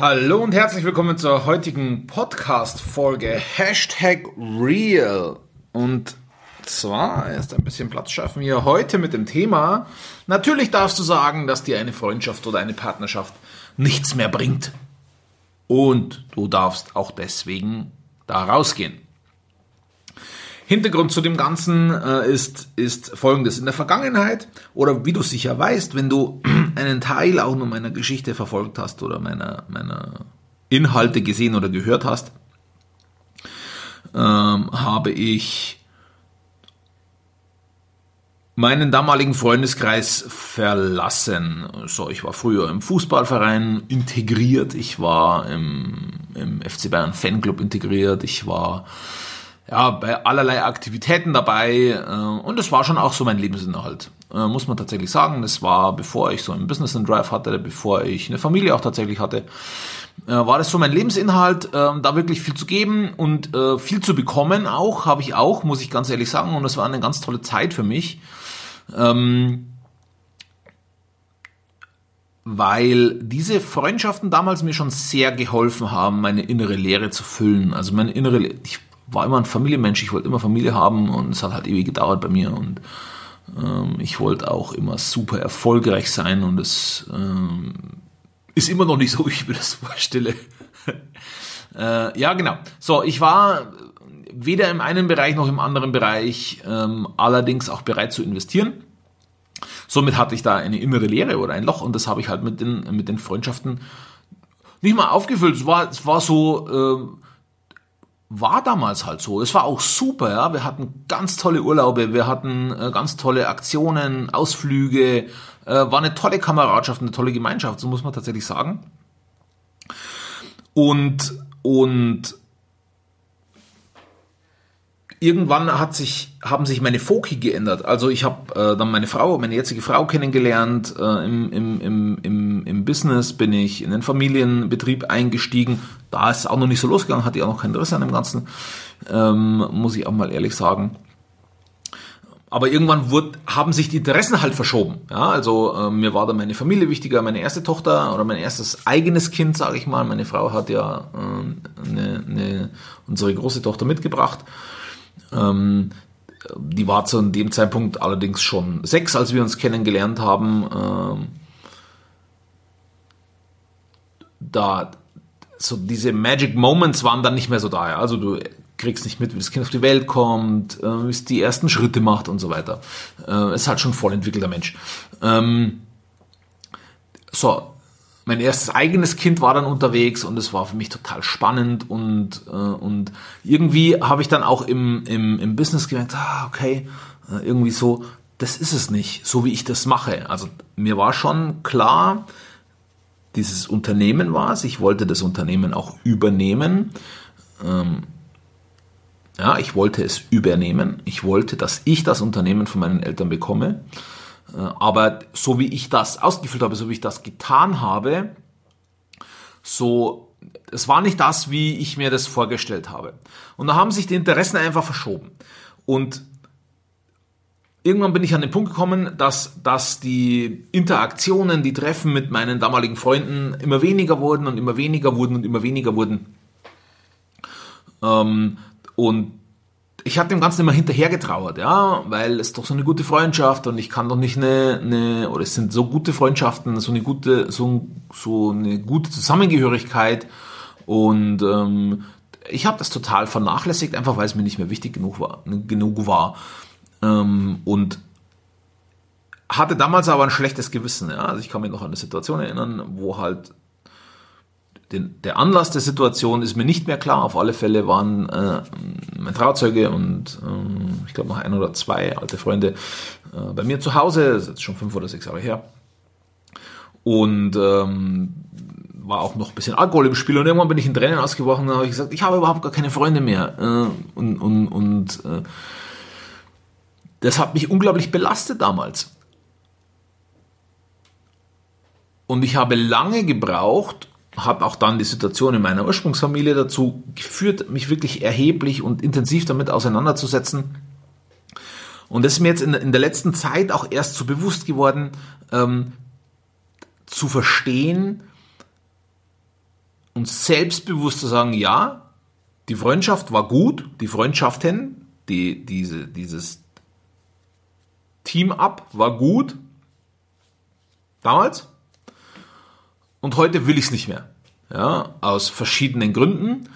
Hallo und herzlich willkommen zur heutigen Podcast-Folge Hashtag Real. Und zwar erst ein bisschen Platz schaffen wir heute mit dem Thema. Natürlich darfst du sagen, dass dir eine Freundschaft oder eine Partnerschaft nichts mehr bringt. Und du darfst auch deswegen da rausgehen. Hintergrund zu dem Ganzen äh, ist, ist folgendes. In der Vergangenheit, oder wie du sicher weißt, wenn du einen Teil auch nur meiner Geschichte verfolgt hast oder meiner, meiner Inhalte gesehen oder gehört hast, ähm, habe ich meinen damaligen Freundeskreis verlassen. So, ich war früher im Fußballverein integriert, ich war im, im FC Bayern Fanclub integriert, ich war ja, bei allerlei Aktivitäten dabei äh, und es war schon auch so mein Lebensinhalt, äh, muss man tatsächlich sagen. Das war, bevor ich so einen Business in Drive hatte, bevor ich eine Familie auch tatsächlich hatte, äh, war das so mein Lebensinhalt, da wirklich viel zu geben und viel zu bekommen auch, habe ich auch, muss ich ganz ehrlich sagen und es war eine ganz tolle Zeit für mich. Ähm, weil diese Freundschaften damals mir schon sehr geholfen haben, meine innere Leere zu füllen. Also meine innere, ich war immer ein Familienmensch, ich wollte immer Familie haben und es hat halt ewig gedauert bei mir und ähm, ich wollte auch immer super erfolgreich sein und es ähm, ist immer noch nicht so, wie ich mir das vorstelle. äh, ja, genau. So, ich war weder im einen Bereich noch im anderen Bereich ähm, allerdings auch bereit zu investieren. Somit hatte ich da eine innere Leere oder ein Loch und das habe ich halt mit den, mit den Freundschaften nicht mal aufgefüllt. Es war, es war so, äh, war damals halt so. Es war auch super, ja. Wir hatten ganz tolle Urlaube, wir hatten äh, ganz tolle Aktionen, Ausflüge, äh, war eine tolle Kameradschaft, eine tolle Gemeinschaft, so muss man tatsächlich sagen. Und, und irgendwann hat sich, haben sich meine Foki geändert. Also ich habe äh, dann meine Frau, meine jetzige Frau kennengelernt. Äh, im, im, im, im, Business bin ich in den Familienbetrieb eingestiegen. Da ist es auch noch nicht so losgegangen, hatte ich auch noch kein Interesse an dem Ganzen, ähm, muss ich auch mal ehrlich sagen. Aber irgendwann wurde, haben sich die Interessen halt verschoben. Ja, also äh, mir war da meine Familie wichtiger, meine erste Tochter oder mein erstes eigenes Kind, sage ich mal. Meine Frau hat ja äh, eine, eine, unsere große Tochter mitgebracht. Ähm, die war zu dem Zeitpunkt allerdings schon sechs, als wir uns kennengelernt haben. Ähm, da so diese Magic Moments waren dann nicht mehr so da. Ja. Also du kriegst nicht mit, wie das Kind auf die Welt kommt, äh, wie es die ersten Schritte macht und so weiter. Äh, ist halt schon voll entwickelter Mensch. Ähm, so, mein erstes eigenes Kind war dann unterwegs und es war für mich total spannend und, äh, und irgendwie habe ich dann auch im, im, im Business gemerkt, ah, okay, äh, irgendwie so, das ist es nicht, so wie ich das mache. Also mir war schon klar, dieses Unternehmen war es, ich wollte das Unternehmen auch übernehmen. Ähm, ja, ich wollte es übernehmen. Ich wollte, dass ich das Unternehmen von meinen Eltern bekomme. Äh, aber so wie ich das ausgefüllt habe, so wie ich das getan habe, so, es war nicht das, wie ich mir das vorgestellt habe. Und da haben sich die Interessen einfach verschoben. Und irgendwann bin ich an den Punkt gekommen, dass, dass die Interaktionen, die Treffen mit meinen damaligen Freunden immer weniger wurden und immer weniger wurden und immer weniger wurden. Ähm, und ich habe dem Ganzen immer hinterher getrauert, ja, weil es doch so eine gute Freundschaft und ich kann doch nicht eine, eine oder es sind so gute Freundschaften, so eine gute, so, so eine gute Zusammengehörigkeit und ähm, ich habe das total vernachlässigt, einfach weil es mir nicht mehr wichtig genug war, genug war. Ähm, und hatte damals aber ein schlechtes Gewissen, ja, also ich kann mich noch an eine Situation erinnern, wo halt den, der Anlass der Situation ist mir nicht mehr klar. Auf alle Fälle waren äh, mein Trauzeuge und äh, ich glaube noch ein oder zwei alte Freunde äh, bei mir zu Hause. Das ist jetzt schon fünf oder sechs Jahre her. Und ähm, war auch noch ein bisschen Alkohol im Spiel und irgendwann bin ich in Tränen ausgebrochen und habe gesagt, ich habe überhaupt gar keine Freunde mehr. Äh, und und, und äh, das hat mich unglaublich belastet damals. Und ich habe lange gebraucht, habe auch dann die Situation in meiner Ursprungsfamilie dazu geführt, mich wirklich erheblich und intensiv damit auseinanderzusetzen. Und das ist mir jetzt in, in der letzten Zeit auch erst so bewusst geworden, ähm, zu verstehen, und selbstbewusst zu sagen, ja, die Freundschaft war gut, die Freundschaften, die, diese, dieses Team-Up war gut, damals, und heute will ich es nicht mehr. Ja, aus verschiedenen Gründen.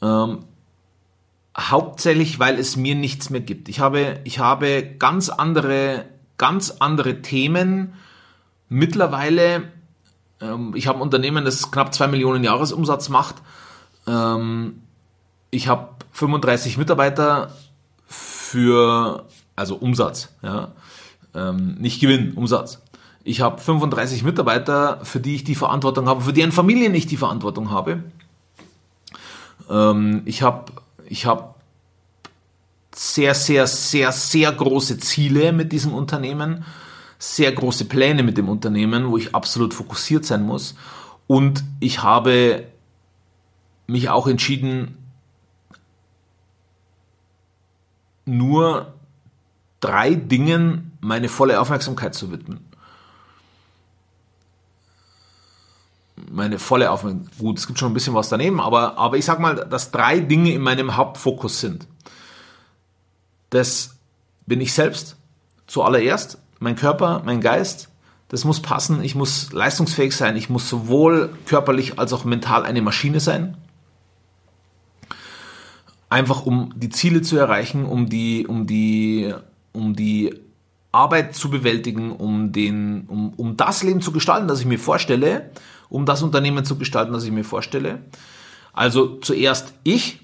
Ähm, hauptsächlich, weil es mir nichts mehr gibt. Ich habe, ich habe ganz andere, ganz andere Themen. Mittlerweile, ähm, ich habe ein Unternehmen, das knapp zwei Millionen Jahresumsatz macht. Ähm, ich habe 35 Mitarbeiter für, also Umsatz, ja, ähm, nicht Gewinn, Umsatz. Ich habe 35 Mitarbeiter, für die ich die Verantwortung habe, für deren Familien ich die Verantwortung habe. Ähm, ich habe ich hab sehr, sehr, sehr, sehr große Ziele mit diesem Unternehmen, sehr große Pläne mit dem Unternehmen, wo ich absolut fokussiert sein muss. Und ich habe mich auch entschieden, nur drei Dingen meine volle Aufmerksamkeit zu widmen. Meine volle Aufmerksamkeit. Gut, es gibt schon ein bisschen was daneben, aber, aber ich sag mal, dass drei Dinge in meinem Hauptfokus sind. Das bin ich selbst zuallererst, mein Körper, mein Geist. Das muss passen. Ich muss leistungsfähig sein. Ich muss sowohl körperlich als auch mental eine Maschine sein. Einfach um die Ziele zu erreichen, um die, um die, um die Arbeit zu bewältigen, um den, um, um das Leben zu gestalten, das ich mir vorstelle um das Unternehmen zu gestalten, das ich mir vorstelle. Also zuerst ich,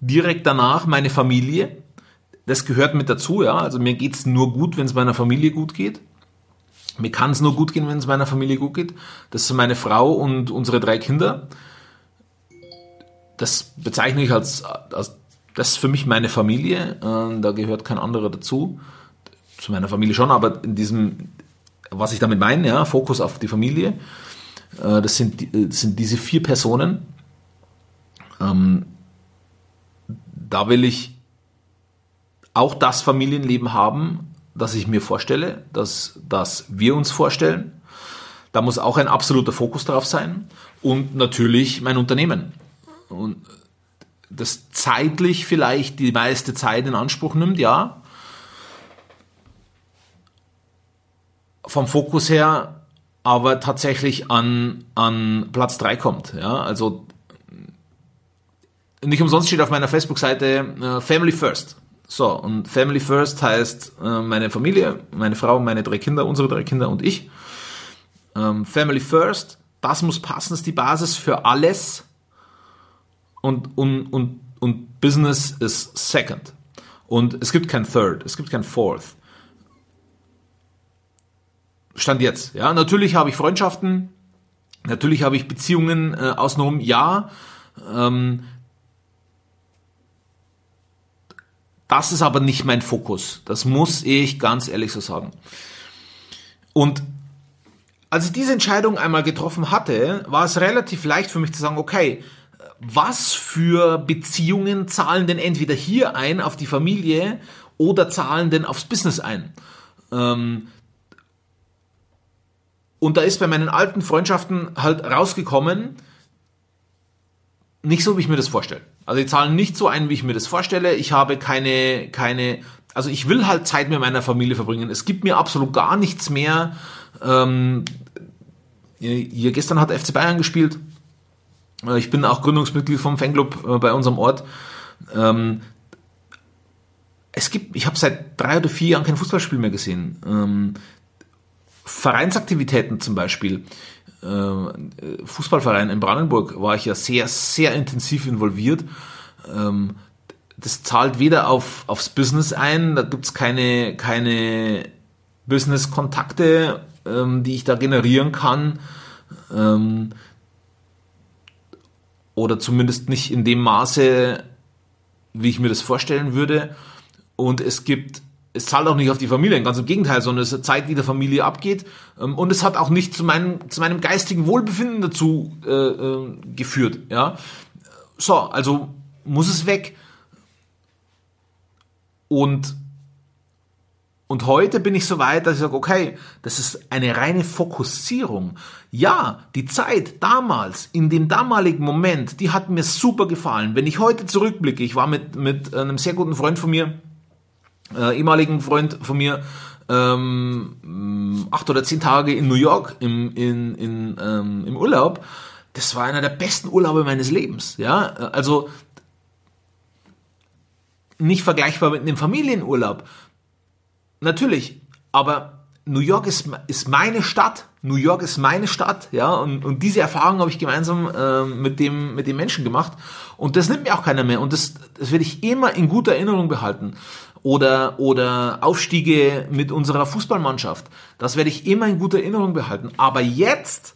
direkt danach meine Familie. Das gehört mit dazu, ja. Also mir geht es nur gut, wenn es meiner Familie gut geht. Mir kann es nur gut gehen, wenn es meiner Familie gut geht. Das sind meine Frau und unsere drei Kinder. Das bezeichne ich als, als das ist für mich meine Familie. Äh, da gehört kein anderer dazu zu meiner Familie schon, aber in diesem, was ich damit meine, ja, Fokus auf die Familie, äh, das, sind, äh, das sind diese vier Personen. Ähm, da will ich auch das Familienleben haben, das ich mir vorstelle, das, das wir uns vorstellen. Da muss auch ein absoluter Fokus drauf sein. Und natürlich mein Unternehmen. Und das zeitlich vielleicht die meiste Zeit in Anspruch nimmt, ja. Vom Fokus her aber tatsächlich an, an Platz 3 kommt. Ja? Also nicht umsonst steht auf meiner Facebook-Seite äh, Family First. So, und Family First heißt äh, meine Familie, meine Frau, meine drei Kinder, unsere drei Kinder und ich. Ähm, Family First, das muss passen, ist die Basis für alles. Und, und, und, und Business ist Second. Und es gibt kein Third, es gibt kein Fourth. Stand jetzt. Ja, natürlich habe ich Freundschaften, natürlich habe ich Beziehungen äh, außenrum, ja. Ähm, das ist aber nicht mein Fokus. Das muss ich ganz ehrlich so sagen. Und als ich diese Entscheidung einmal getroffen hatte, war es relativ leicht für mich zu sagen, okay, was für Beziehungen zahlen denn entweder hier ein auf die Familie oder zahlen denn aufs Business ein? Ähm, und da ist bei meinen alten Freundschaften halt rausgekommen, nicht so, wie ich mir das vorstelle. Also die zahlen nicht so ein, wie ich mir das vorstelle. Ich habe keine, keine, also ich will halt Zeit mit meiner Familie verbringen. Es gibt mir absolut gar nichts mehr. Ähm, hier gestern hat FC Bayern gespielt. Äh, ich bin auch Gründungsmitglied vom Fanclub äh, bei unserem Ort. Ähm, es gibt, ich habe seit drei oder vier Jahren kein Fußballspiel mehr gesehen. Ähm, Vereinsaktivitäten zum Beispiel, äh, Fußballverein in Brandenburg war ich ja sehr, sehr intensiv involviert. Ähm, das zahlt weder auf, aufs Business ein, da gibt's keine, keine Business-Kontakte, ähm, die ich da generieren kann. Ähm, oder zumindest nicht in dem Maße, wie ich mir das vorstellen würde. Und es gibt es zahlt auch nicht auf die Familie, ganz im Gegenteil, sondern es ist Zeit, die der Familie abgeht. Ähm, und es hat auch nicht zu meinem, zu meinem geistigen Wohlbefinden dazu äh, äh, geführt. Ja? So, also muss es weg. Und Und heute bin ich so weit, dass ich sage, okay, das ist eine reine Fokussierung. Ja, die Zeit damals, in dem damaligen Moment, die hat mir super gefallen. Wenn ich heute zurückblicke, ich war mit, mit einem sehr guten Freund von mir, äh, ehemaligen Freund von mir, ähm, acht oder zehn Tage in New York im, in, in, ähm, im Urlaub. Das war einer der besten Urlaube meines Lebens. Ja, also nicht vergleichbar mit einem Familienurlaub Natürlich, aber New York ist, ist meine Stadt. New York ist meine Stadt, ja, und, und diese Erfahrung habe ich gemeinsam äh, mit, dem, mit dem Menschen gemacht. Und das nimmt mir auch keiner mehr. Und das, das werde ich immer in guter Erinnerung behalten. Oder, oder Aufstiege mit unserer Fußballmannschaft. Das werde ich immer in guter Erinnerung behalten. Aber jetzt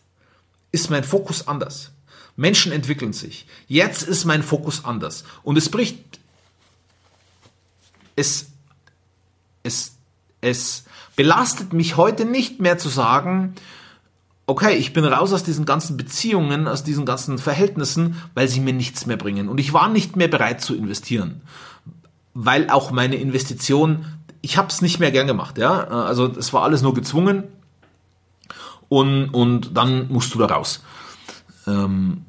ist mein Fokus anders. Menschen entwickeln sich. Jetzt ist mein Fokus anders. Und es bricht, es, es es belastet mich heute nicht mehr zu sagen, okay, ich bin raus aus diesen ganzen Beziehungen, aus diesen ganzen Verhältnissen, weil sie mir nichts mehr bringen. Und ich war nicht mehr bereit zu investieren, weil auch meine Investition, ich habe es nicht mehr gern gemacht. Ja, also es war alles nur gezwungen und und dann musst du da raus. Ähm,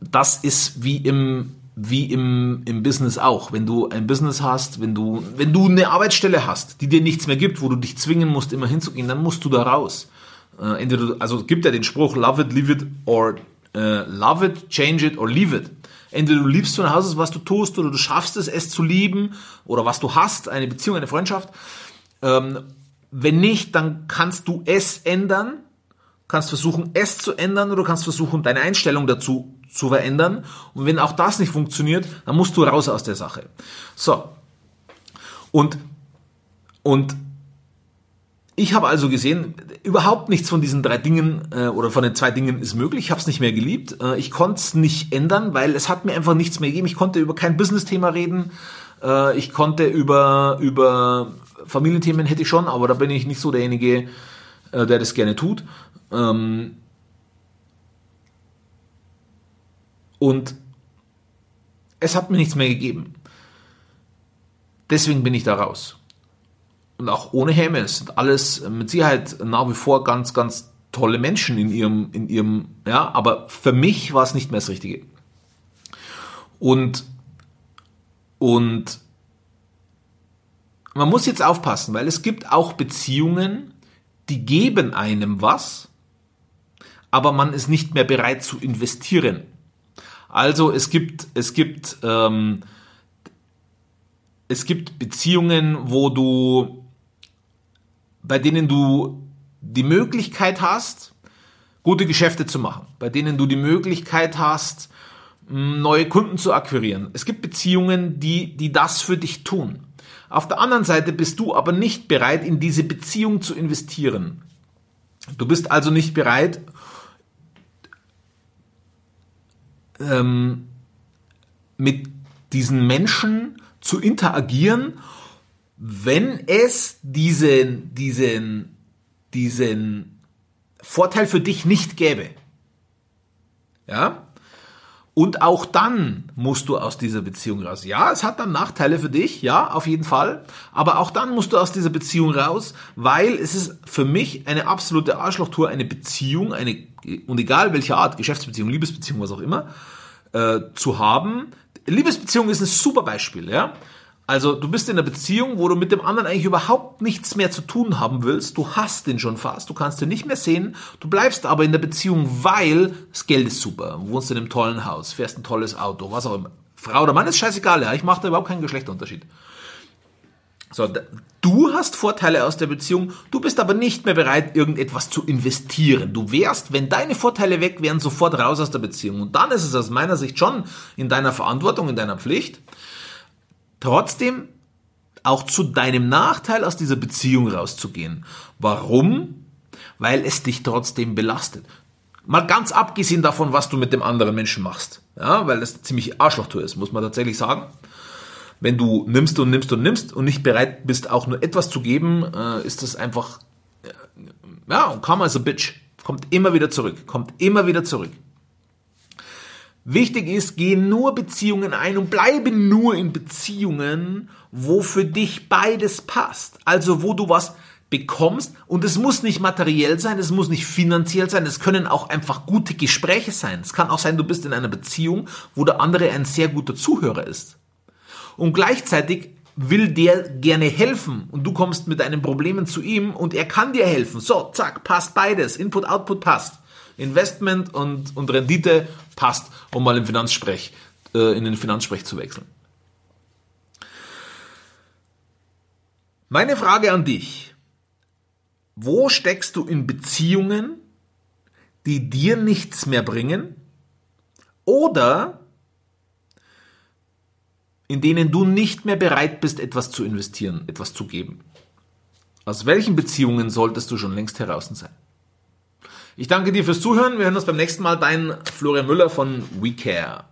das ist wie im wie im, im Business auch. Wenn du ein Business hast, wenn du, wenn du eine Arbeitsstelle hast, die dir nichts mehr gibt, wo du dich zwingen musst, immer hinzugehen, dann musst du da raus. Äh, entweder, also gibt ja den Spruch, love it, leave it, or äh, love it, change it, or leave it. Entweder du liebst von Hause, was du tust, oder du schaffst es, es zu lieben, oder was du hast, eine Beziehung, eine Freundschaft. Ähm, wenn nicht, dann kannst du es ändern, kannst versuchen, es zu ändern, oder kannst versuchen, deine Einstellung dazu zu verändern. Und wenn auch das nicht funktioniert, dann musst du raus aus der Sache. So. Und, und ich habe also gesehen, überhaupt nichts von diesen drei Dingen äh, oder von den zwei Dingen ist möglich. Ich habe es nicht mehr geliebt. Äh, ich konnte es nicht ändern, weil es hat mir einfach nichts mehr gegeben. Ich konnte über kein Business-Thema reden. Äh, ich konnte über, über Familienthemen hätte ich schon, aber da bin ich nicht so derjenige, äh, der das gerne tut. Ähm, Und es hat mir nichts mehr gegeben. Deswegen bin ich da raus. Und auch ohne Häme. Es sind alles mit Sicherheit nach wie vor ganz, ganz tolle Menschen in ihrem, in ihrem, ja, aber für mich war es nicht mehr das Richtige. Und, und man muss jetzt aufpassen, weil es gibt auch Beziehungen, die geben einem was, aber man ist nicht mehr bereit zu investieren. Also es gibt, es gibt, ähm, es gibt Beziehungen, wo du, bei denen du die Möglichkeit hast, gute Geschäfte zu machen, bei denen du die Möglichkeit hast, neue Kunden zu akquirieren. Es gibt Beziehungen, die, die das für dich tun. Auf der anderen Seite bist du aber nicht bereit, in diese Beziehung zu investieren. Du bist also nicht bereit, ähm, mit diesen Menschen zu interagieren, wenn es diesen, diesen, diesen Vorteil für dich nicht gäbe. Ja? Und auch dann musst du aus dieser Beziehung raus. Ja, es hat dann Nachteile für dich, ja, auf jeden Fall. Aber auch dann musst du aus dieser Beziehung raus, weil es ist für mich eine absolute Arschlochtour, eine Beziehung, eine, und egal welche Art, Geschäftsbeziehung, Liebesbeziehung, was auch immer, äh, zu haben. Liebesbeziehung ist ein super Beispiel, ja. Also du bist in einer Beziehung, wo du mit dem anderen eigentlich überhaupt nichts mehr zu tun haben willst. Du hast den schon fast, du kannst ihn nicht mehr sehen. Du bleibst aber in der Beziehung, weil das Geld ist super. Du wohnst in einem tollen Haus, fährst ein tolles Auto, was auch immer. Frau oder Mann ist scheißegal, ja. Ich mache da überhaupt keinen Geschlechterunterschied. So, du hast Vorteile aus der Beziehung, du bist aber nicht mehr bereit, irgendetwas zu investieren. Du wärst, wenn deine Vorteile weg wären, sofort raus aus der Beziehung. Und dann ist es aus meiner Sicht schon in deiner Verantwortung, in deiner Pflicht, trotzdem auch zu deinem Nachteil aus dieser Beziehung rauszugehen. Warum? Weil es dich trotzdem belastet. Mal ganz abgesehen davon, was du mit dem anderen Menschen machst. Ja, weil das ziemlich Arschlochtour ist, muss man tatsächlich sagen. Wenn du nimmst und nimmst und nimmst und nicht bereit bist, auch nur etwas zu geben, äh, ist das einfach, äh, ja, come as a bitch. Kommt immer wieder zurück. Kommt immer wieder zurück. Wichtig ist, geh nur Beziehungen ein und bleibe nur in Beziehungen, wo für dich beides passt. Also wo du was bekommst und es muss nicht materiell sein, es muss nicht finanziell sein, es können auch einfach gute Gespräche sein. Es kann auch sein, du bist in einer Beziehung, wo der andere ein sehr guter Zuhörer ist. Und gleichzeitig will der gerne helfen und du kommst mit deinen Problemen zu ihm und er kann dir helfen. So, zack, passt beides. Input, Output passt. Investment und, und Rendite passt, um mal im Finanzsprech, äh, in den Finanzsprech zu wechseln. Meine Frage an dich. Wo steckst du in Beziehungen, die dir nichts mehr bringen? Oder in denen du nicht mehr bereit bist, etwas zu investieren, etwas zu geben? Aus welchen Beziehungen solltest du schon längst heraus sein? Ich danke dir fürs Zuhören. Wir hören uns beim nächsten Mal. Dein Florian Müller von WeCare.